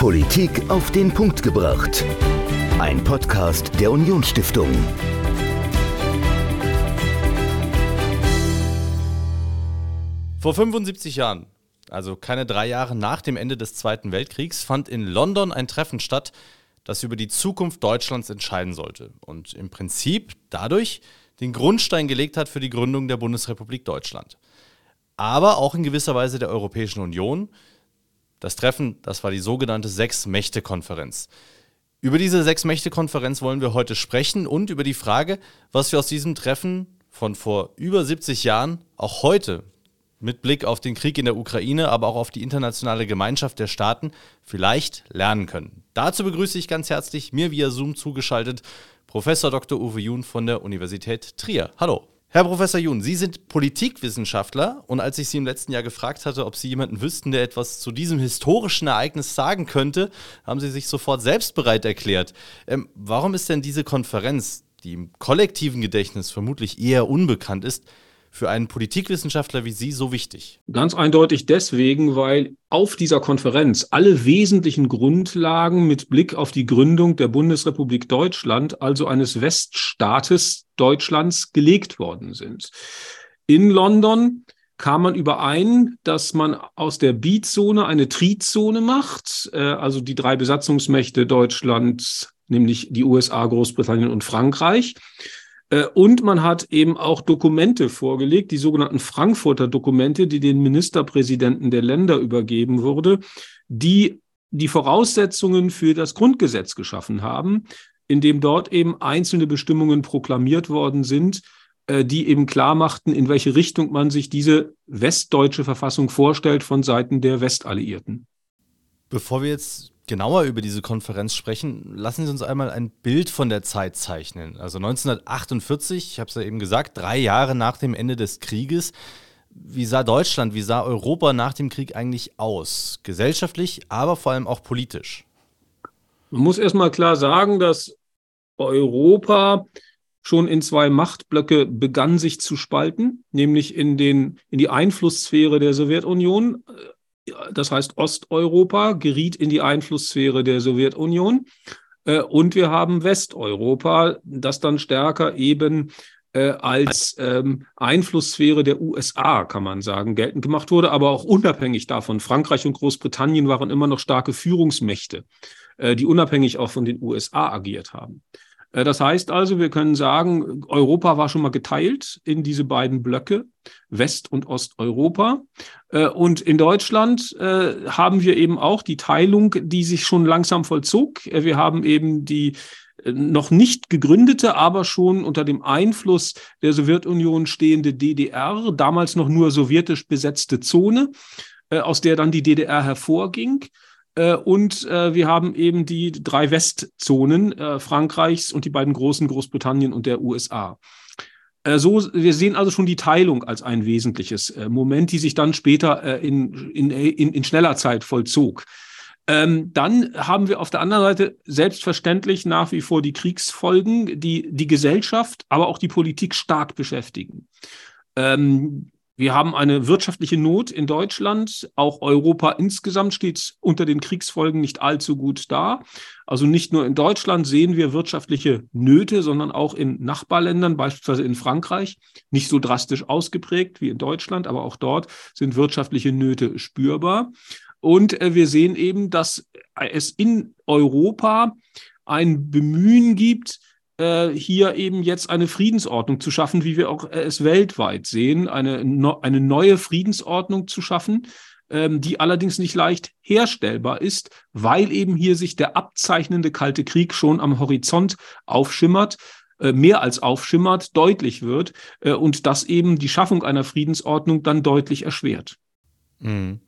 Politik auf den Punkt gebracht. Ein Podcast der Unionsstiftung. Vor 75 Jahren, also keine drei Jahre nach dem Ende des Zweiten Weltkriegs, fand in London ein Treffen statt, das über die Zukunft Deutschlands entscheiden sollte und im Prinzip dadurch den Grundstein gelegt hat für die Gründung der Bundesrepublik Deutschland. Aber auch in gewisser Weise der Europäischen Union. Das Treffen, das war die sogenannte Sechs-Mächte-Konferenz. Über diese Sechs-Mächte-Konferenz wollen wir heute sprechen und über die Frage, was wir aus diesem Treffen von vor über 70 Jahren auch heute mit Blick auf den Krieg in der Ukraine, aber auch auf die internationale Gemeinschaft der Staaten vielleicht lernen können. Dazu begrüße ich ganz herzlich mir via Zoom zugeschaltet Professor Dr. Uwe Jun von der Universität Trier. Hallo. Herr Professor Jun, Sie sind Politikwissenschaftler und als ich Sie im letzten Jahr gefragt hatte, ob Sie jemanden wüssten, der etwas zu diesem historischen Ereignis sagen könnte, haben Sie sich sofort selbst bereit erklärt. Ähm, warum ist denn diese Konferenz, die im kollektiven Gedächtnis vermutlich eher unbekannt ist, für einen Politikwissenschaftler wie Sie so wichtig? Ganz eindeutig deswegen, weil auf dieser Konferenz alle wesentlichen Grundlagen mit Blick auf die Gründung der Bundesrepublik Deutschland, also eines Weststaates Deutschlands, gelegt worden sind. In London kam man überein, dass man aus der Beat-Zone eine Trizone macht, äh, also die drei Besatzungsmächte Deutschlands, nämlich die USA, Großbritannien und Frankreich. Äh, und man hat eben auch Dokumente vorgelegt, die sogenannten Frankfurter Dokumente, die den Ministerpräsidenten der Länder übergeben wurde, die die Voraussetzungen für das Grundgesetz geschaffen haben, indem dort eben einzelne Bestimmungen proklamiert worden sind, äh, die eben klar machten, in welche Richtung man sich diese westdeutsche Verfassung vorstellt von Seiten der Westalliierten. Bevor wir jetzt genauer über diese Konferenz sprechen, lassen Sie uns einmal ein Bild von der Zeit zeichnen. Also 1948, ich habe es ja eben gesagt, drei Jahre nach dem Ende des Krieges. Wie sah Deutschland, wie sah Europa nach dem Krieg eigentlich aus? Gesellschaftlich, aber vor allem auch politisch. Man muss erstmal klar sagen, dass Europa schon in zwei Machtblöcke begann sich zu spalten, nämlich in, den, in die Einflusssphäre der Sowjetunion das heißt Osteuropa, geriet in die Einflusssphäre der Sowjetunion. Äh, und wir haben Westeuropa, das dann stärker eben äh, als ähm, Einflusssphäre der USA, kann man sagen, geltend gemacht wurde, aber auch unabhängig davon. Frankreich und Großbritannien waren immer noch starke Führungsmächte, äh, die unabhängig auch von den USA agiert haben. Äh, das heißt also, wir können sagen, Europa war schon mal geteilt in diese beiden Blöcke, West- und Osteuropa. Äh, und in Deutschland äh, haben wir eben auch die Teilung, die sich schon langsam vollzog. Wir haben eben die noch nicht gegründete, aber schon unter dem Einfluss der Sowjetunion stehende DDR, damals noch nur sowjetisch besetzte Zone, aus der dann die DDR hervorging. Äh, und äh, wir haben eben die drei Westzonen äh, Frankreichs und die beiden großen Großbritannien und der USA. So, wir sehen also schon die Teilung als ein wesentliches Moment, die sich dann später in, in, in, in schneller Zeit vollzog. Ähm, dann haben wir auf der anderen Seite selbstverständlich nach wie vor die Kriegsfolgen, die die Gesellschaft, aber auch die Politik stark beschäftigen. Ähm, wir haben eine wirtschaftliche Not in Deutschland. Auch Europa insgesamt steht unter den Kriegsfolgen nicht allzu gut da. Also nicht nur in Deutschland sehen wir wirtschaftliche Nöte, sondern auch in Nachbarländern, beispielsweise in Frankreich, nicht so drastisch ausgeprägt wie in Deutschland, aber auch dort sind wirtschaftliche Nöte spürbar. Und äh, wir sehen eben, dass es in Europa ein Bemühen gibt, hier eben jetzt eine Friedensordnung zu schaffen, wie wir auch äh, es weltweit sehen, eine, eine neue Friedensordnung zu schaffen, ähm, die allerdings nicht leicht herstellbar ist, weil eben hier sich der abzeichnende Kalte Krieg schon am Horizont aufschimmert äh, mehr als aufschimmert, deutlich wird und das eben die Schaffung einer Friedensordnung dann deutlich erschwert. Mhm.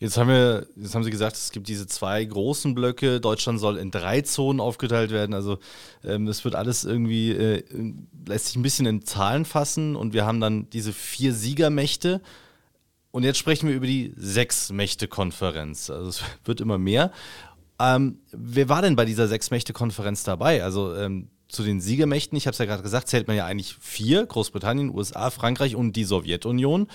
Jetzt haben wir, jetzt haben Sie gesagt, es gibt diese zwei großen Blöcke. Deutschland soll in drei Zonen aufgeteilt werden. Also ähm, es wird alles irgendwie, äh, lässt sich ein bisschen in Zahlen fassen und wir haben dann diese vier Siegermächte. Und jetzt sprechen wir über die Sechs-Mächte-Konferenz. Also es wird immer mehr. Ähm, wer war denn bei dieser Sechs-Mächte-Konferenz dabei? Also ähm, zu den Siegermächten, ich habe es ja gerade gesagt, zählt man ja eigentlich vier, Großbritannien, USA, Frankreich und die Sowjetunion.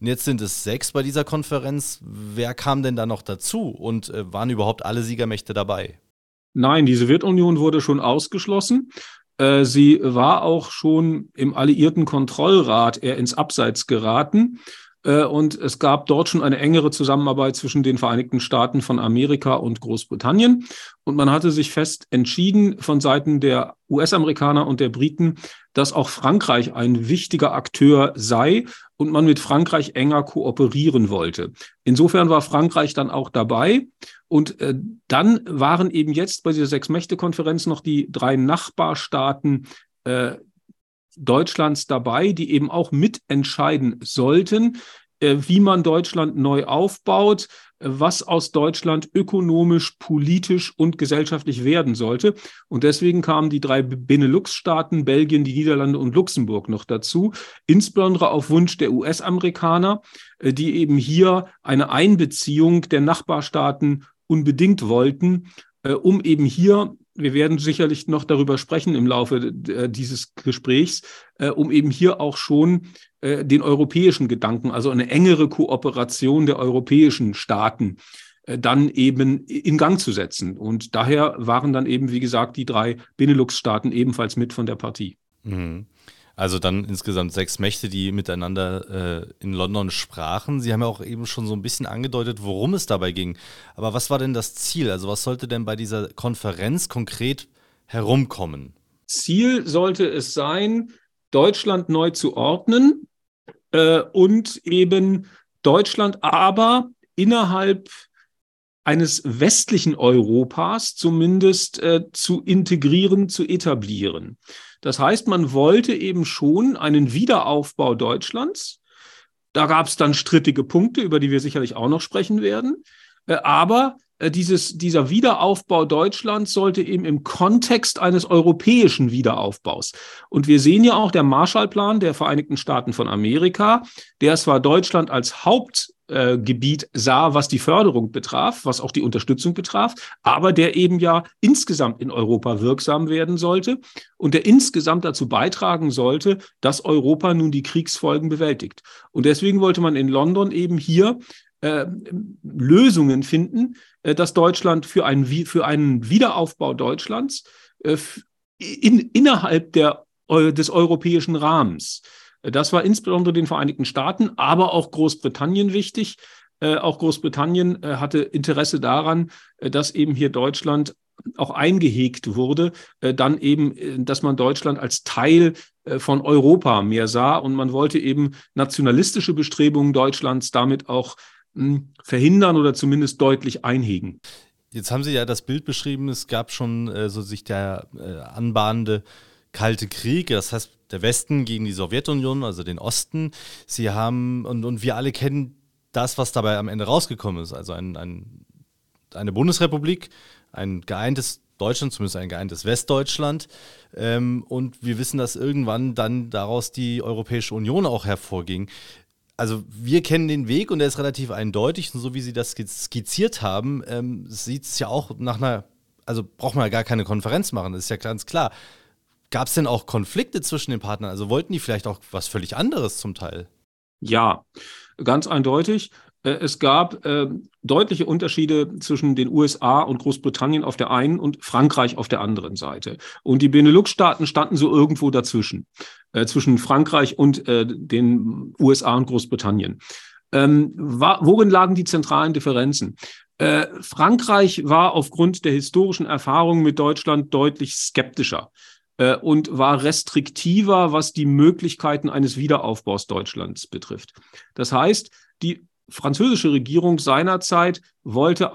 Und jetzt sind es sechs bei dieser Konferenz. Wer kam denn da noch dazu und äh, waren überhaupt alle Siegermächte dabei? Nein, die Sowjetunion wurde schon ausgeschlossen. Äh, sie war auch schon im Alliierten Kontrollrat eher ins Abseits geraten. Äh, und es gab dort schon eine engere Zusammenarbeit zwischen den Vereinigten Staaten von Amerika und Großbritannien. Und man hatte sich fest entschieden von Seiten der US-Amerikaner und der Briten, dass auch Frankreich ein wichtiger Akteur sei und man mit Frankreich enger kooperieren wollte. Insofern war Frankreich dann auch dabei. Und äh, dann waren eben jetzt bei dieser Sechs-Mächte-Konferenz noch die drei Nachbarstaaten äh, Deutschlands dabei, die eben auch mitentscheiden sollten, wie man Deutschland neu aufbaut, was aus Deutschland ökonomisch, politisch und gesellschaftlich werden sollte. Und deswegen kamen die drei Benelux-Staaten, Belgien, die Niederlande und Luxemburg noch dazu, insbesondere auf Wunsch der US-Amerikaner, äh, die eben hier eine Einbeziehung der Nachbarstaaten unbedingt wollten, äh, um eben hier wir werden sicherlich noch darüber sprechen im Laufe äh, dieses Gesprächs, äh, um eben hier auch schon äh, den europäischen Gedanken, also eine engere Kooperation der europäischen Staaten dann eben in Gang zu setzen. Und daher waren dann eben, wie gesagt, die drei Benelux-Staaten ebenfalls mit von der Partie. Mhm. Also dann insgesamt sechs Mächte, die miteinander äh, in London sprachen. Sie haben ja auch eben schon so ein bisschen angedeutet, worum es dabei ging. Aber was war denn das Ziel? Also was sollte denn bei dieser Konferenz konkret herumkommen? Ziel sollte es sein, Deutschland neu zu ordnen äh, und eben Deutschland aber innerhalb eines westlichen Europas zumindest äh, zu integrieren, zu etablieren. Das heißt, man wollte eben schon einen Wiederaufbau Deutschlands. Da gab es dann strittige Punkte, über die wir sicherlich auch noch sprechen werden. Äh, aber äh, dieses, dieser Wiederaufbau Deutschlands sollte eben im Kontext eines europäischen Wiederaufbaus. Und wir sehen ja auch der Marshallplan der Vereinigten Staaten von Amerika, der zwar Deutschland als Haupt äh, Gebiet sah, was die Förderung betraf, was auch die Unterstützung betraf, aber der eben ja insgesamt in Europa wirksam werden sollte und der insgesamt dazu beitragen sollte, dass Europa nun die Kriegsfolgen bewältigt. Und deswegen wollte man in London eben hier äh, Lösungen finden, äh, dass Deutschland für einen, für einen Wiederaufbau Deutschlands äh, in, innerhalb der, des europäischen Rahmens das war insbesondere den Vereinigten Staaten, aber auch Großbritannien wichtig. Äh, auch Großbritannien äh, hatte Interesse daran, äh, dass eben hier Deutschland auch eingehegt wurde, äh, dann eben, äh, dass man Deutschland als Teil äh, von Europa mehr sah und man wollte eben nationalistische Bestrebungen Deutschlands damit auch mh, hm, verhindern oder zumindest deutlich einhegen. Jetzt haben Sie ja das Bild beschrieben, es gab schon so sich der anbahnende Kalte Krieg, das heißt der Westen gegen die Sowjetunion, also den Osten. Sie haben, und, und wir alle kennen das, was dabei am Ende rausgekommen ist. Also ein, ein, eine Bundesrepublik, ein geeintes Deutschland, zumindest ein geeintes Westdeutschland. Ähm, und wir wissen, dass irgendwann dann daraus die Europäische Union auch hervorging. Also wir kennen den Weg und der ist relativ eindeutig. Und so wie Sie das skizziert haben, ähm, sieht es ja auch nach einer, also braucht man ja gar keine Konferenz machen, das ist ja ganz klar. Gab es denn auch Konflikte zwischen den Partnern? Also wollten die vielleicht auch was völlig anderes zum Teil? Ja, ganz eindeutig. Äh, es gab äh, deutliche Unterschiede zwischen den USA und Großbritannien auf der einen und Frankreich auf der anderen Seite. Und die Benelux-Staaten standen so irgendwo dazwischen, äh, zwischen Frankreich und äh, den USA und Großbritannien. Ähm, war, worin lagen die zentralen Differenzen? Äh, Frankreich war aufgrund der historischen Erfahrungen mit Deutschland deutlich skeptischer. Äh, und war restriktiver, was die Möglichkeiten eines Wiederaufbaus Deutschlands betrifft. Das heißt, die französische Regierung seinerzeit wollte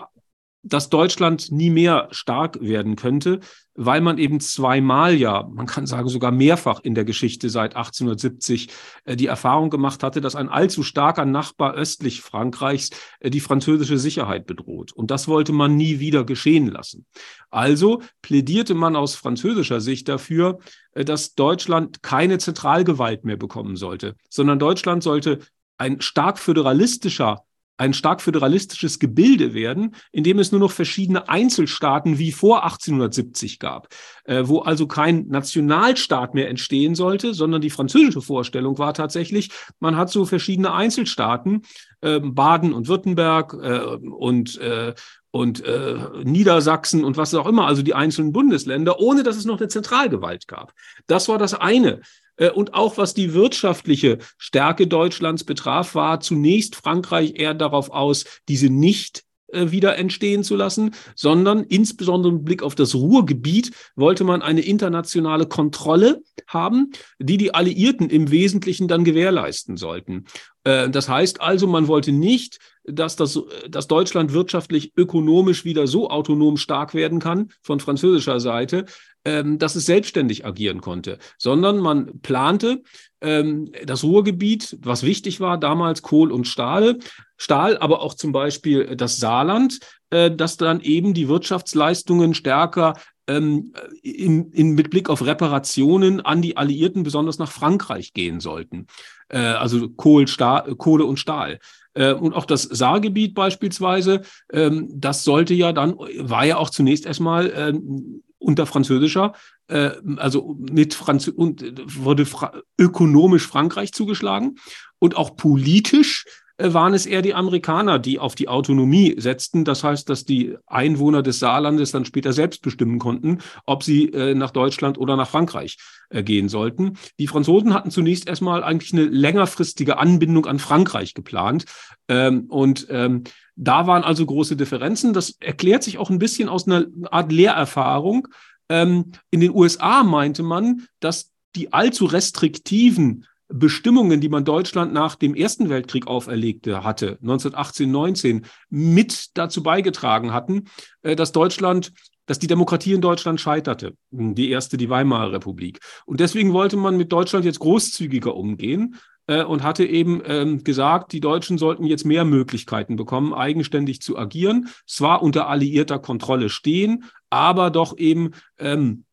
dass Deutschland nie mehr stark werden könnte, weil man eben zweimal ja, man kann sagen sogar mehrfach in der Geschichte seit 1870 äh, die Erfahrung gemacht hatte, dass ein allzu starker Nachbar östlich Frankreichs äh, die französische Sicherheit bedroht. Und das wollte man nie wieder geschehen lassen. Also plädierte man aus französischer Sicht dafür, äh, dass Deutschland keine Zentralgewalt mehr bekommen sollte, sondern Deutschland sollte ein stark föderalistischer ein stark föderalistisches Gebilde werden, in dem es nur noch verschiedene Einzelstaaten wie vor 1870 gab, äh, wo also kein Nationalstaat mehr entstehen sollte, sondern die französische Vorstellung war tatsächlich, man hat so verschiedene Einzelstaaten, äh, Baden und Württemberg äh, und äh, und äh, Niedersachsen und was auch immer, also die einzelnen Bundesländer, ohne dass es noch eine Zentralgewalt gab. Das war das eine. Äh, und auch was die wirtschaftliche Stärke Deutschlands betraf, war zunächst Frankreich eher darauf aus, diese nicht äh, wieder entstehen zu lassen, sondern insbesondere mit Blick auf das Ruhrgebiet wollte man eine internationale Kontrolle haben, die die Alliierten im Wesentlichen dann gewährleisten sollten. Äh, das heißt also, man wollte nicht, dass, das, dass Deutschland wirtschaftlich, ökonomisch wieder so autonom stark werden kann von französischer Seite, ähm, dass es selbstständig agieren konnte, sondern man plante ähm, das Ruhrgebiet, was wichtig war, damals Kohl und Stahl, Stahl, aber auch zum Beispiel das Saarland, äh, dass dann eben die Wirtschaftsleistungen stärker ähm, in, in, mit Blick auf Reparationen an die Alliierten, besonders nach Frankreich gehen sollten. Äh, also Kohl, Stahl, Kohle und Stahl. Äh, und auch das Saargebiet beispielsweise, ähm, das sollte ja dann, war ja auch zunächst erstmal ähm, unter französischer, äh, also mit Franz und wurde Fra ökonomisch Frankreich zugeschlagen und auch politisch äh, waren es eher die Amerikaner, die auf die Autonomie setzten. Das heißt, dass die Einwohner des Saarlandes dann später selbst bestimmen konnten, ob sie äh, nach Deutschland oder nach Frankreich äh, gehen sollten. Die Franzosen hatten zunächst erstmal eigentlich eine längerfristige Anbindung an Frankreich geplant. Ähm, und ähm, da waren also große Differenzen. Das erklärt sich auch ein bisschen aus einer Art Lehrerfahrung. Ähm, in den USA meinte man, dass die allzu restriktiven Bestimmungen, die man Deutschland nach dem Ersten Weltkrieg auferlegte hatte, 1918, 19, mit dazu beigetragen hatten, äh, dass Deutschland dass die Demokratie in Deutschland scheiterte, die erste, die Weimarer Republik. Und deswegen wollte man mit Deutschland jetzt großzügiger umgehen äh, und hatte eben ähm, gesagt, die Deutschen sollten jetzt mehr Möglichkeiten bekommen, eigenständig zu agieren, zwar unter alliierter Kontrolle stehen, aber doch eben ähm,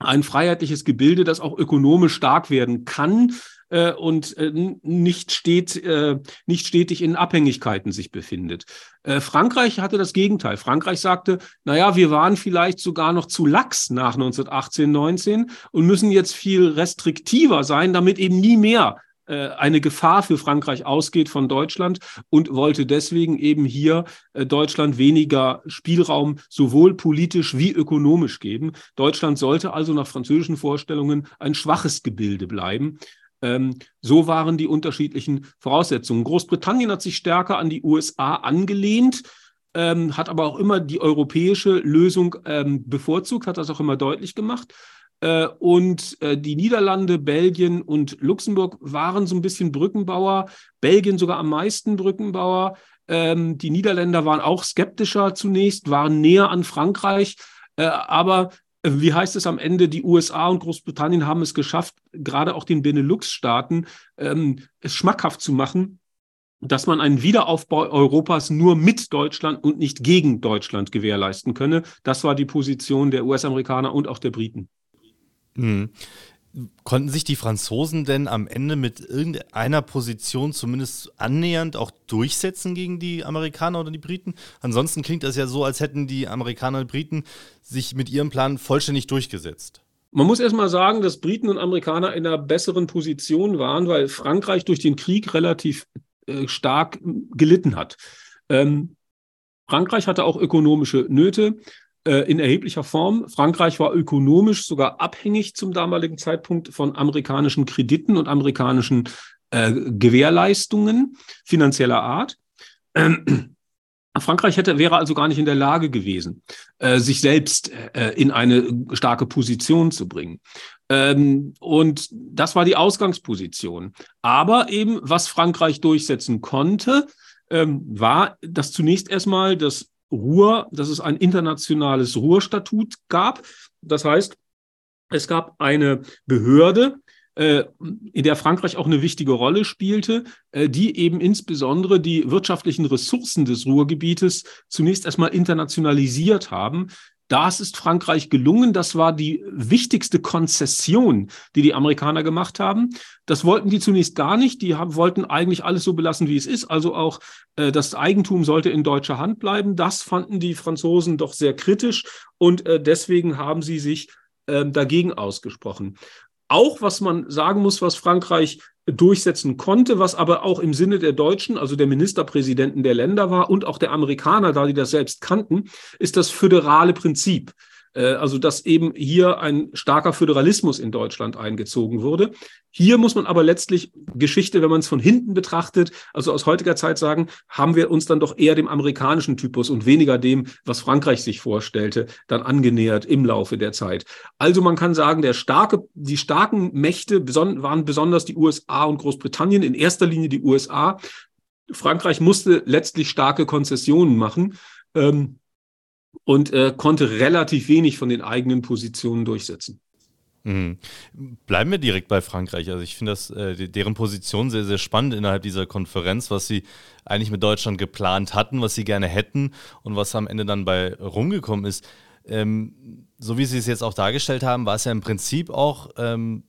ein freiheitliches Gebilde, das auch ökonomisch stark werden kann äh, und äh, nicht, steht, äh, nicht stetig in Abhängigkeiten sich befindet. Äh, Frankreich hatte das Gegenteil. Frankreich sagte, naja, wir waren vielleicht sogar noch zu lax nach 1918, 19 und müssen jetzt viel restriktiver sein, damit eben nie mehr äh, eine Gefahr für Frankreich ausgeht von Deutschland und wollte deswegen eben hier äh, Deutschland weniger Spielraum sowohl politisch wie ökonomisch geben. Deutschland sollte also nach französischen Vorstellungen ein schwaches Gebilde bleiben. Ähm, so waren die unterschiedlichen Voraussetzungen. Großbritannien hat sich stärker an die USA angelehnt, ähm, hat aber auch immer die europäische Lösung ähm, bevorzugt, hat das auch immer deutlich gemacht. Äh, und äh, die Niederlande, Belgien und Luxemburg waren so ein bisschen Brückenbauer, Belgien sogar am meisten Brückenbauer. Ähm, die Niederländer waren auch skeptischer zunächst, waren näher an Frankreich, äh, aber wie heißt es am Ende, die USA und Großbritannien haben es geschafft, gerade auch den Benelux-Staaten ähm, es schmackhaft zu machen, dass man einen Wiederaufbau Europas nur mit Deutschland und nicht gegen Deutschland gewährleisten könne. Das war die Position der US-Amerikaner und auch der Briten. Mhm. Konnten sich die Franzosen denn am Ende mit irgendeiner Position zumindest annähernd auch durchsetzen gegen die Amerikaner oder die Briten? Ansonsten klingt das ja so, als hätten die Amerikaner und Briten sich mit ihrem Plan vollständig durchgesetzt. Man muss erstmal sagen, dass Briten und Amerikaner in einer besseren Position waren, weil Frankreich durch den Krieg relativ äh, stark gelitten hat. Ähm, Frankreich hatte auch ökonomische Nöte. Äh, in erheblicher Form. Frankreich war ökonomisch sogar abhängig zum damaligen Zeitpunkt von amerikanischen Krediten und amerikanischen äh, Gewährleistungen finanzieller Art. Ähm, Frankreich hätte, wäre also gar nicht in der Lage gewesen, äh, sich selbst äh, in eine starke Position zu bringen. Ähm, und das war die Ausgangsposition. Aber eben, was Frankreich durchsetzen konnte, ähm, war, dass zunächst erstmal das Ruhr, dass es ein internationales Ruhrstatut gab. Das heißt, es gab eine Behörde, äh, in der Frankreich auch eine wichtige Rolle spielte, äh, die eben insbesondere die wirtschaftlichen Ressourcen des Ruhrgebietes zunächst erstmal internationalisiert haben. Das ist Frankreich gelungen. Das war die wichtigste Konzession, die die Amerikaner gemacht haben. Das wollten die zunächst gar nicht. Die haben, wollten eigentlich alles so belassen, wie es ist. Also auch äh, das Eigentum sollte in deutscher Hand bleiben. Das fanden die Franzosen doch sehr kritisch und äh, deswegen haben sie sich äh, dagegen ausgesprochen. Auch was man sagen muss, was Frankreich durchsetzen konnte, was aber auch im Sinne der Deutschen, also der Ministerpräsidenten der Länder war und auch der Amerikaner, da die das selbst kannten, ist das föderale Prinzip. Äh, also dass eben hier ein starker Föderalismus in Deutschland eingezogen wurde. Hier muss man aber letztlich Geschichte, wenn man es von hinten betrachtet, also aus heutiger Zeit sagen, haben wir uns dann doch eher dem amerikanischen Typus und weniger dem, was Frankreich sich vorstellte, dann angenähert im Laufe der Zeit. Also man kann sagen, der starke, die starken Mächte waren besonders die USA und Großbritannien, in erster Linie die USA. Frankreich musste letztlich starke Konzessionen machen. Ähm, und äh, konnte relativ wenig von den eigenen Positionen durchsetzen. Mhm. Bleiben wir direkt bei Frankreich. Also ich finde das äh, deren Position sehr, sehr spannend innerhalb dieser Konferenz, was sie eigentlich mit Deutschland geplant hatten, was sie gerne hätten und was am Ende dann bei rumgekommen ist. Ähm, so wie Sie es jetzt auch dargestellt haben, war es ja im Prinzip auch ähm,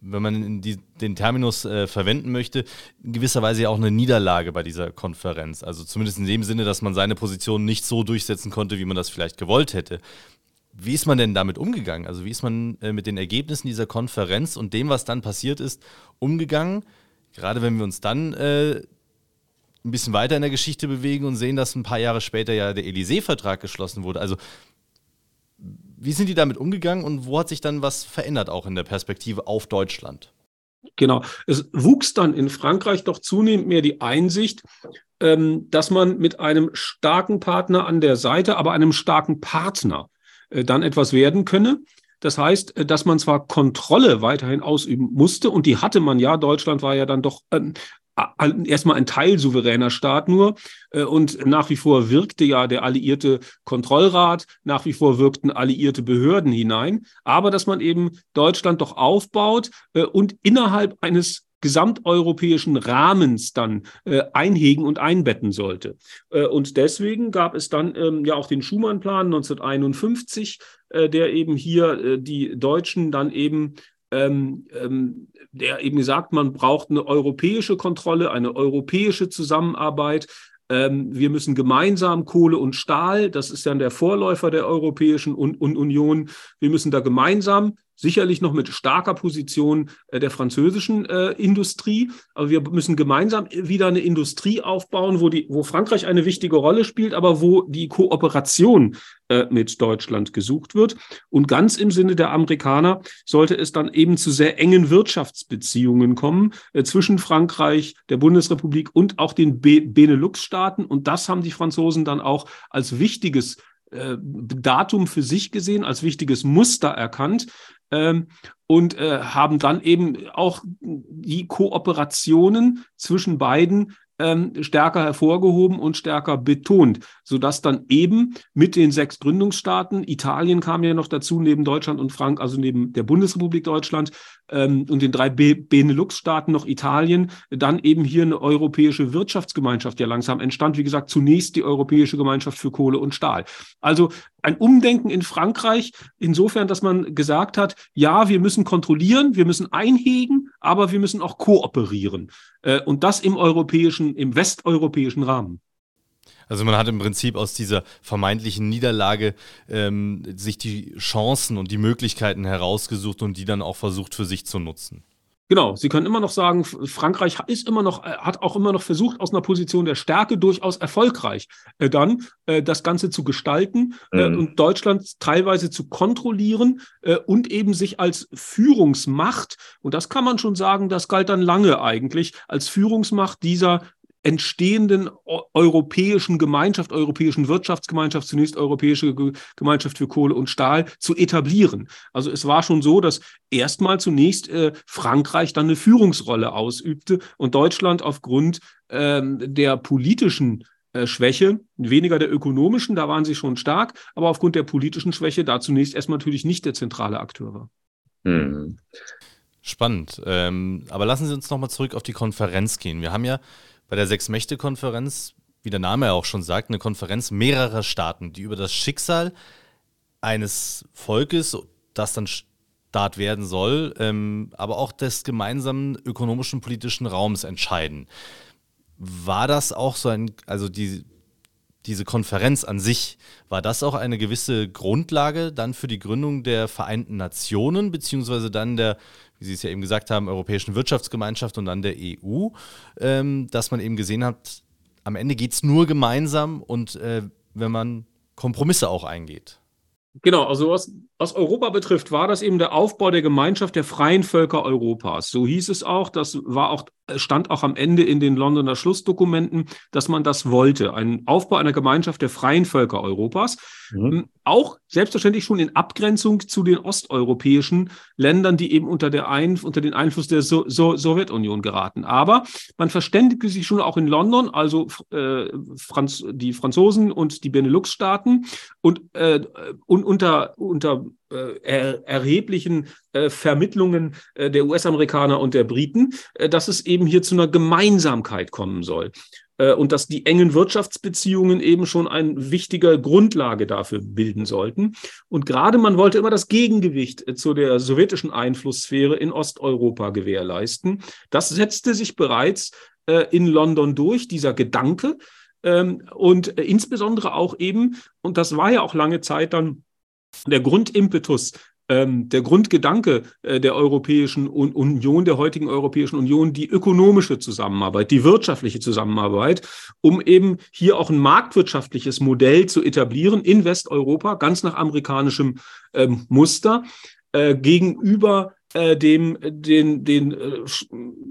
wenn man die, den Terminus äh, verwenden möchte, in gewisser Weise ja auch eine Niederlage bei dieser Konferenz. Also zumindest in dem Sinne, dass man seine Position nicht so durchsetzen konnte, wie man das vielleicht gewollt hätte. Wie ist man denn damit umgegangen? Also wie ist man äh, mit den Ergebnissen dieser Konferenz und dem, was dann passiert ist, umgegangen? Gerade wenn wir uns dann äh, ein bisschen weiter in der Geschichte bewegen und sehen, dass ein paar Jahre später ja der Élysée-Vertrag geschlossen wurde. Also wie sind die damit umgegangen und wo hat sich dann was verändert, auch in der Perspektive auf Deutschland? Genau. Es wuchs dann in Frankreich doch zunehmend mehr die Einsicht, ähm, dass man mit einem starken Partner an der Seite, aber einem starken Partner äh, dann etwas werden könne. Das heißt, äh, dass man zwar Kontrolle weiterhin ausüben musste, und die hatte man ja, Deutschland war ja dann doch ähm, erstmal ein teilsouveräner Staat nur. Äh, und nach wie vor wirkte ja der alliierte Kontrollrat, nach wie vor wirkten alliierte Behörden hinein. Aber dass man eben Deutschland doch aufbaut äh, und innerhalb eines gesamteuropäischen Rahmens dann äh, einhegen und einbetten sollte. Äh, und deswegen gab es dann ähm, ja auch den Schumann-Plan 1951, äh, der eben hier äh, die Deutschen dann eben ähm, ähm, der eben sagt, man braucht eine europäische Kontrolle, eine europäische Zusammenarbeit. Ähm, wir müssen gemeinsam Kohle und Stahl, das ist dann der Vorläufer der Europäischen Union, wir müssen da gemeinsam sicherlich noch mit starker Position äh, der französischen äh, Industrie. Aber wir müssen gemeinsam wieder eine Industrie aufbauen, wo, die, wo Frankreich eine wichtige Rolle spielt, aber wo die Kooperation äh, mit Deutschland gesucht wird. Und ganz im Sinne der Amerikaner sollte es dann eben zu sehr engen Wirtschaftsbeziehungen kommen äh, zwischen Frankreich, der Bundesrepublik und auch den Be Benelux-Staaten. Und das haben die Franzosen dann auch als wichtiges äh, Datum für sich gesehen, als wichtiges Muster erkannt, ähm, und äh, haben dann eben auch die Kooperationen zwischen beiden ähm, stärker hervorgehoben und stärker betont, sodass dann eben mit den sechs Gründungsstaaten, Italien kam ja noch dazu, neben Deutschland und Frank, also neben der Bundesrepublik Deutschland ähm, und den drei Benelux-Staaten noch Italien, dann eben hier eine europäische Wirtschaftsgemeinschaft ja langsam entstand. Wie gesagt, zunächst die Europäische Gemeinschaft für Kohle und Stahl. Also ein Umdenken in Frankreich, insofern, dass man gesagt hat, ja, wir müssen kontrollieren, wir müssen einhegen, aber wir müssen auch kooperieren. Äh, und das im europäischen, im westeuropäischen Rahmen. Also man hat im Prinzip aus dieser vermeintlichen Niederlage ähm, sich die Chancen und die Möglichkeiten herausgesucht und die dann auch versucht für sich zu nutzen. Genau, Sie können immer noch sagen, Frankreich ist immer noch, äh, hat auch immer noch versucht, aus einer Position der Stärke durchaus erfolgreich äh, dann äh, das Ganze zu gestalten äh, mhm. und Deutschland teilweise zu kontrollieren äh, und eben sich als Führungsmacht, und das kann man schon sagen, das galt dann lange eigentlich, als Führungsmacht dieser entstehenden europäischen Gemeinschaft, europäischen Wirtschaftsgemeinschaft, zunächst Europäische Gemeinschaft für Kohle und Stahl zu etablieren. Also es war schon so, dass erstmal zunächst äh, Frankreich dann eine Führungsrolle ausübte und Deutschland aufgrund ähm, der politischen äh, Schwäche, weniger der ökonomischen, da waren sie schon stark, aber aufgrund der politischen Schwäche da zunächst erstmal natürlich nicht der zentrale Akteur war. Mhm. Spannend. Ähm, aber lassen Sie uns nochmal zurück auf die Konferenz gehen. Wir haben ja bei der Sechs-Mächte-Konferenz, wie der Name ja auch schon sagt, eine Konferenz mehrerer Staaten, die über das Schicksal eines Volkes, das dann Staat werden soll, ähm, aber auch des gemeinsamen ökonomischen politischen Raums entscheiden. War das auch so ein, also die, diese Konferenz an sich, war das auch eine gewisse Grundlage dann für die Gründung der Vereinten Nationen, beziehungsweise dann der, wie Sie es ja eben gesagt haben, Europäischen Wirtschaftsgemeinschaft und dann der EU, ähm, dass man eben gesehen hat, am Ende geht es nur gemeinsam und äh, wenn man Kompromisse auch eingeht. Genau, also was, was Europa betrifft, war das eben der Aufbau der Gemeinschaft der freien Völker Europas. So hieß es auch, das war auch, stand auch am Ende in den Londoner Schlussdokumenten, dass man das wollte. Ein Aufbau einer Gemeinschaft der freien Völker Europas. Mhm. Ähm, auch selbstverständlich schon in Abgrenzung zu den osteuropäischen Ländern, die eben unter, der Ein unter den Einfluss der so so Sowjetunion geraten. Aber man verständigte sich schon auch in London, also äh, Franz die Franzosen und die Benelux-Staaten und, äh, und unter, unter er, erheblichen äh, Vermittlungen äh, der US-Amerikaner und der Briten, äh, dass es eben hier zu einer Gemeinsamkeit kommen soll äh, und dass die engen Wirtschaftsbeziehungen eben schon eine wichtige Grundlage dafür bilden sollten. Und gerade man wollte immer das Gegengewicht äh, zu der sowjetischen Einflusssphäre in Osteuropa gewährleisten. Das setzte sich bereits äh, in London durch, dieser Gedanke. Ähm, und äh, insbesondere auch eben, und das war ja auch lange Zeit dann der Grundimpetus ähm, der Grundgedanke äh, der Europäischen Union, der heutigen Europäischen Union, die ökonomische Zusammenarbeit, die wirtschaftliche Zusammenarbeit, um eben hier auch ein marktwirtschaftliches Modell zu etablieren in Westeuropa, ganz nach amerikanischem ähm, Muster, äh, gegenüber äh, dem, den, den, äh,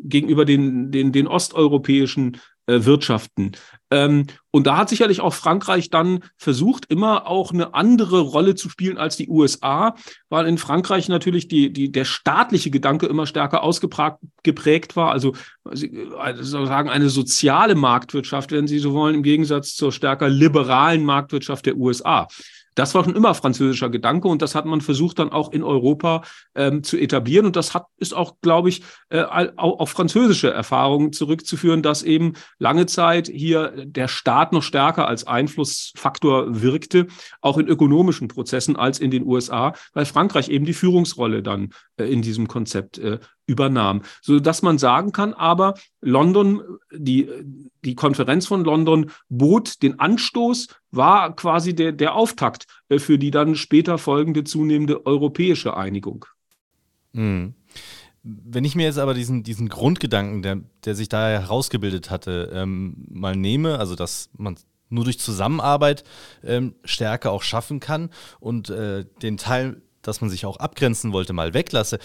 gegenüber den, den, den osteuropäischen äh, wirtschaften. Ähm, und da hat sicherlich auch Frankreich dann versucht, immer auch eine andere Rolle zu spielen als die USA, weil in Frankreich natürlich die, die, der staatliche Gedanke immer stärker ausgeprägt war. Also sozusagen eine soziale Marktwirtschaft, wenn Sie so wollen, im Gegensatz zur stärker liberalen Marktwirtschaft der USA. Das war schon immer französischer Gedanke und das hat man versucht dann auch in Europa ähm, zu etablieren. Und das hat, ist auch, glaube ich, äh, auch auf französische Erfahrungen zurückzuführen, dass eben lange Zeit hier der Staat noch stärker als Einflussfaktor wirkte, auch in ökonomischen Prozessen als in den USA, weil Frankreich eben die Führungsrolle dann äh, in diesem Konzept äh, übernahm. So dass man sagen kann, aber London, die, die Konferenz von London bot den Anstoß, war quasi der, der Auftakt äh, für die dann später folgende zunehmende europäische Einigung. Mhm. Wenn ich mir jetzt aber diesen, diesen Grundgedanken, der, der sich da herausgebildet hatte, ähm, mal nehme, also dass man nur durch Zusammenarbeit ähm, Stärke auch schaffen kann und äh, den Teil, dass man sich auch abgrenzen wollte, mal weglasse,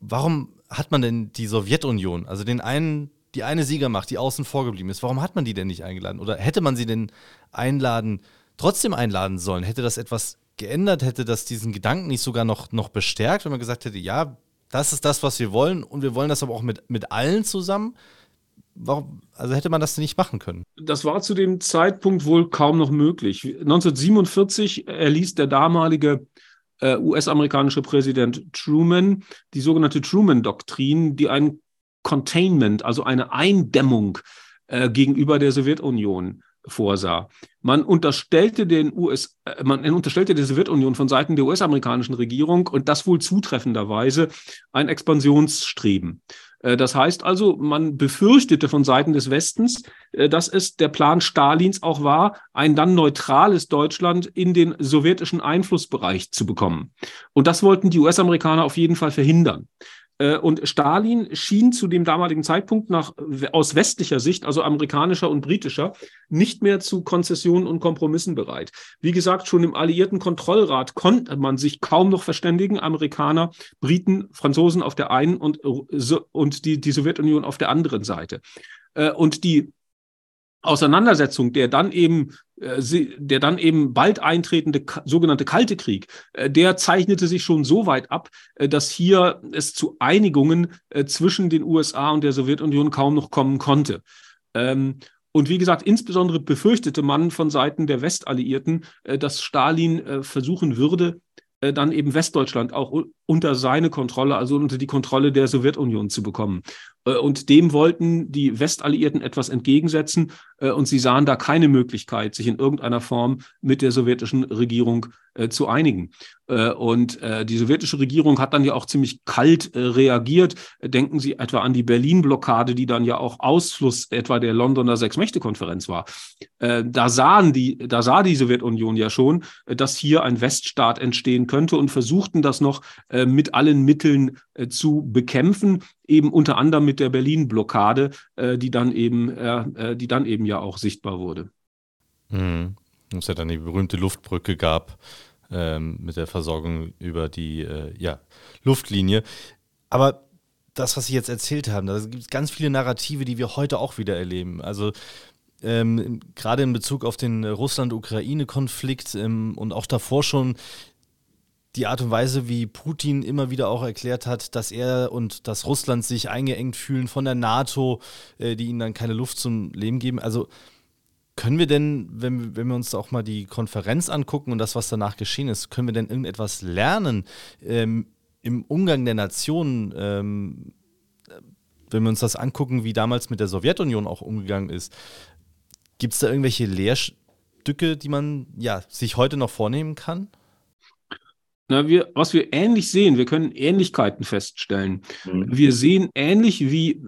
warum hat man denn die Sowjetunion, also den einen, die eine Siegermacht, die außen vor geblieben ist, warum hat man die denn nicht eingeladen? Oder hätte man sie denn einladen, trotzdem einladen sollen? Hätte das etwas geändert? Hätte das diesen Gedanken nicht sogar noch, noch bestärkt, wenn man gesagt hätte, ja, das ist das, was wir wollen und wir wollen das aber auch mit, mit allen zusammen? Warum, also hätte man das nicht machen können? Das war zu dem Zeitpunkt wohl kaum noch möglich. 1947 erließ der damalige äh, US-amerikanische Präsident Truman die sogenannte Truman-Doktrin, die ein Containment, also eine Eindämmung äh, gegenüber der Sowjetunion vorsah. Man unterstellte den US, äh, man unterstellte der Sowjetunion von Seiten der US-amerikanischen Regierung und das wohl zutreffenderweise ein Expansionsstreben. Äh, das heißt also, man befürchtete von Seiten des Westens, äh, dass es der Plan Stalins auch war, ein dann neutrales Deutschland in den sowjetischen Einflussbereich zu bekommen. Und das wollten die US-Amerikaner auf jeden Fall verhindern. Äh, und Stalin schien zu dem damaligen Zeitpunkt nach, aus westlicher Sicht, also amerikanischer und britischer, nicht mehr zu Konzessionen und Kompromissen bereit. Wie gesagt, schon im alliierten Kontrollrat konnte man sich kaum noch verständigen. Amerikaner, Briten, Franzosen auf der einen und, und die, die Sowjetunion auf der anderen Seite. Äh, und die Auseinandersetzung, der dann eben, äh, der dann eben bald eintretende sogenannte Kalte Krieg, äh, der zeichnete sich schon so weit ab, äh, dass hier es zu Einigungen zwischen den USA und der Sowjetunion kaum noch kommen konnte. Ähm, und wie gesagt, insbesondere befürchtete man von Seiten der Westalliierten, dass Stalin versuchen würde, dann eben Westdeutschland auch unter seine Kontrolle, also unter die Kontrolle der Sowjetunion zu bekommen. Äh, und dem wollten die Westalliierten etwas entgegensetzen. Äh, und sie sahen da keine Möglichkeit, sich in irgendeiner Form mit der sowjetischen Regierung äh, zu einigen. Und die sowjetische Regierung hat dann ja auch ziemlich kalt reagiert. Denken Sie etwa an die Berlin-Blockade, die dann ja auch Ausfluss etwa der Londoner Sechs-Mächte-Konferenz war. Da sahen die, da sah die Sowjetunion ja schon, dass hier ein Weststaat entstehen könnte und versuchten das noch mit allen Mitteln zu bekämpfen eben unter anderem mit der Berlin-Blockade, äh, die dann eben, äh, äh die dann eben ja auch sichtbar wurde. Mhm. Es ja dann die berühmte Luftbrücke gab ähm, mit der Versorgung über die äh, ja, Luftlinie. Aber das, was Sie jetzt erzählt haben, da gibt es ganz viele Narrative, die wir heute auch wieder erleben. Also ähm, gerade in Bezug auf den Russland-Ukraine-Konflikt ähm, und auch davor schon die Art und Weise, wie Putin immer wieder auch erklärt hat, dass er und dass Russland sich eingeengt fühlen von der NATO, äh, die ihnen dann keine Luft zum Leben geben. Also können wir denn, wenn, wenn wir uns auch mal die Konferenz angucken und das, was danach geschehen ist, können wir denn irgendetwas lernen ähm, im Umgang der Nationen? Ähm, wenn wir uns das angucken, wie damals mit der Sowjetunion auch umgegangen ist, gibt es da irgendwelche Lehrstücke, die man ja, sich heute noch vornehmen kann? Na, wir, was wir ähnlich sehen, wir können Ähnlichkeiten feststellen. Mhm. Wir sehen ähnlich wie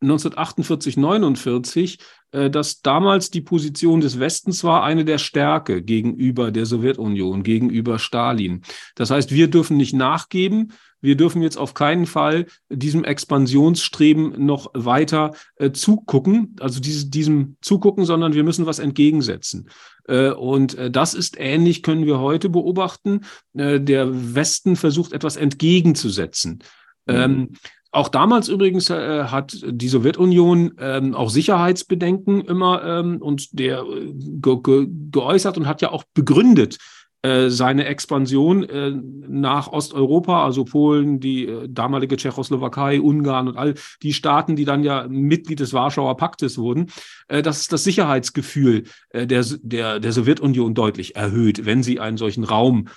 1948, 49, äh, dass damals die Position des Westens war eine der Stärke gegenüber der Sowjetunion, gegenüber Stalin. Das heißt, wir dürfen nicht nachgeben. Wir dürfen jetzt auf keinen Fall diesem Expansionsstreben noch weiter äh, zugucken, also diese, diesem zugucken, sondern wir müssen was entgegensetzen. Äh, und äh, das ist ähnlich, können wir heute beobachten. Der Westen versucht etwas entgegenzusetzen. Mhm. Ähm, auch damals übrigens äh, hat die Sowjetunion ähm, auch Sicherheitsbedenken immer ähm, und der äh, ge ge geäußert und hat ja auch begründet, seine Expansion äh, nach Osteuropa, also Polen, die äh, damalige Tschechoslowakei, Ungarn und all die Staaten, die dann ja Mitglied des Warschauer Paktes wurden, dass das Sicherheitsgefühl der, der, der Sowjetunion deutlich erhöht, wenn sie einen solchen Raum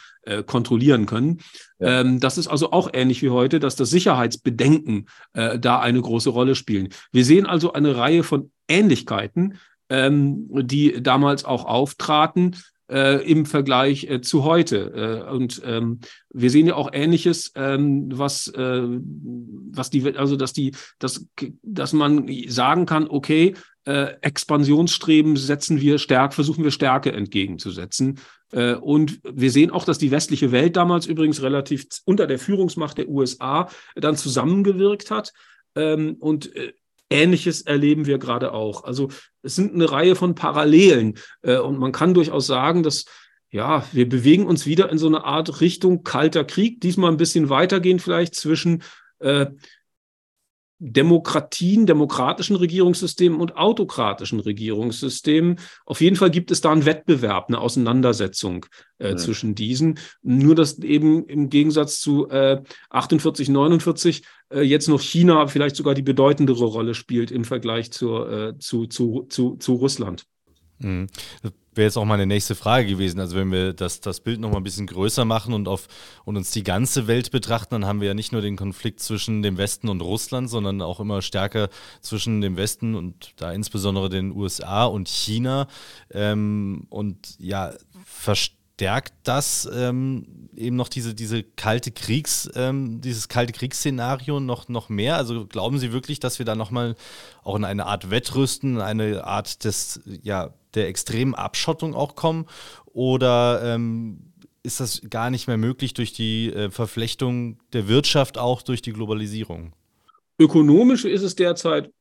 kontrollieren können. Ja. Ähm, das ist also auch ähnlich wie heute, dass das Sicherheitsbedenken da eine große Rolle spielen. Wir sehen also eine Reihe von Ähnlichkeiten, ähm, die damals auch auftraten äh, im Vergleich äh, zu heute. Äh, und ähm, wir sehen ja auch Ähnliches, ähm, was, äh, was die, also dass die, dass, dass man sagen kann, okay, äh, Expansionsstreben setzen wir stärk, versuchen wir Stärke entgegenzusetzen. Äh, und wir sehen auch, dass die westliche Welt damals übrigens relativ unter der Führungsmacht der USA dann zusammengewirkt hat. Ähm, und äh, Ähnliches erleben wir gerade auch. Also es sind eine Reihe von Parallelen äh, und man kann durchaus sagen, dass ja, wir bewegen uns wieder in so eine Art Richtung kalter Krieg, diesmal ein bisschen weitergehen vielleicht zwischen äh, Demokratien, demokratischen Regierungssystemen und autokratischen Regierungssystemen. Auf jeden Fall gibt es da einen Wettbewerb, eine Auseinandersetzung äh, ja. zwischen diesen. Nur dass eben im Gegensatz zu äh, 48, 49 äh, jetzt noch China vielleicht sogar die bedeutendere Rolle spielt im Vergleich zur, äh, zu, zu, zu, zu Russland. Wäre jetzt auch meine nächste Frage gewesen. Also wenn wir das, das Bild nochmal ein bisschen größer machen und, auf, und uns die ganze Welt betrachten, dann haben wir ja nicht nur den Konflikt zwischen dem Westen und Russland, sondern auch immer stärker zwischen dem Westen und da insbesondere den USA und China. Ähm, und ja, verstärkt das ähm, eben noch diese, diese kalte Kriegs, ähm, dieses kalte Kriegsszenario noch, noch mehr? Also glauben Sie wirklich, dass wir da nochmal auch in eine Art Wettrüsten, eine Art des, ja, der extremen Abschottung auch kommen? Oder ähm, ist das gar nicht mehr möglich durch die äh, Verflechtung der Wirtschaft, auch durch die Globalisierung? Ökonomisch ist es derzeit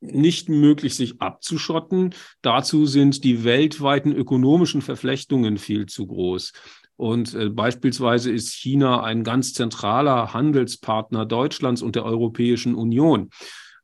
nicht möglich, sich abzuschotten. Dazu sind die weltweiten ökonomischen Verflechtungen viel zu groß. Und äh, beispielsweise ist China ein ganz zentraler Handelspartner Deutschlands und der Europäischen Union.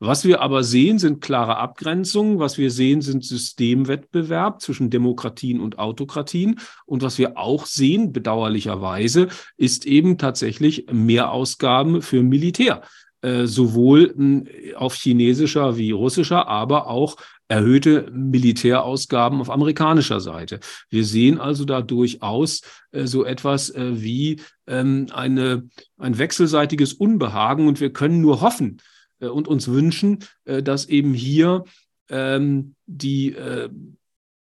Was wir aber sehen, sind klare Abgrenzungen. Was wir sehen, sind Systemwettbewerb zwischen Demokratien und Autokratien. Und was wir auch sehen, bedauerlicherweise, ist eben tatsächlich Mehrausgaben für Militär. Äh, sowohl auf chinesischer wie russischer, aber auch erhöhte Militärausgaben auf amerikanischer Seite. Wir sehen also da durchaus äh, so etwas äh, wie ähm, eine, ein wechselseitiges Unbehagen und wir können nur hoffen und uns wünschen, dass eben hier ähm, die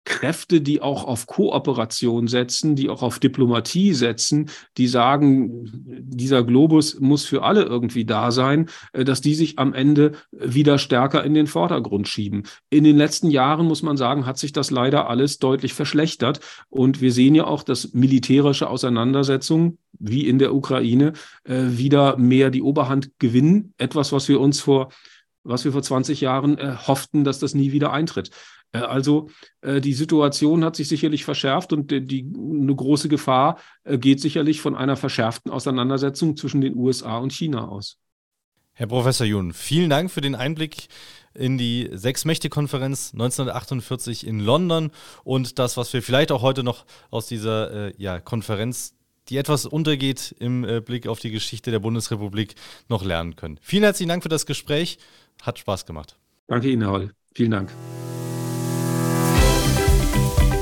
Kräfte, die auch auf Kooperation setzen, die auch auf Diplomatie setzen, die sagen, dieser Globus muss für alle irgendwie da sein, äh, dass die sich am Ende wieder stärker in den Vordergrund schieben. In den letzten Jahren, muss man sagen, hat sich das leider alles deutlich verschlechtert. Und wir sehen ja auch, dass militärische Auseinandersetzungen, wie in der Ukraine, äh, wieder mehr die Oberhand gewinnen. Etwas, was wir uns vor was wir vor 20 Jahren äh, hofften, dass das nie wieder eintritt. Äh, also äh, die Situation hat sich sicherlich verschärft und die, eine große Gefahr äh, geht sicherlich von einer verschärften Auseinandersetzung zwischen den USA und China aus. Herr Professor Jun, vielen Dank für den Einblick in die Sechs-Mächte-Konferenz 1948 in London und das, was wir vielleicht auch heute noch aus dieser äh, ja, Konferenz, die etwas untergeht im äh, Blick auf die Geschichte der Bundesrepublik, noch lernen können. Vielen herzlichen Dank für das Gespräch. Hat Spaß gemacht. Danke Ihnen, Herr Holl. Vielen Dank.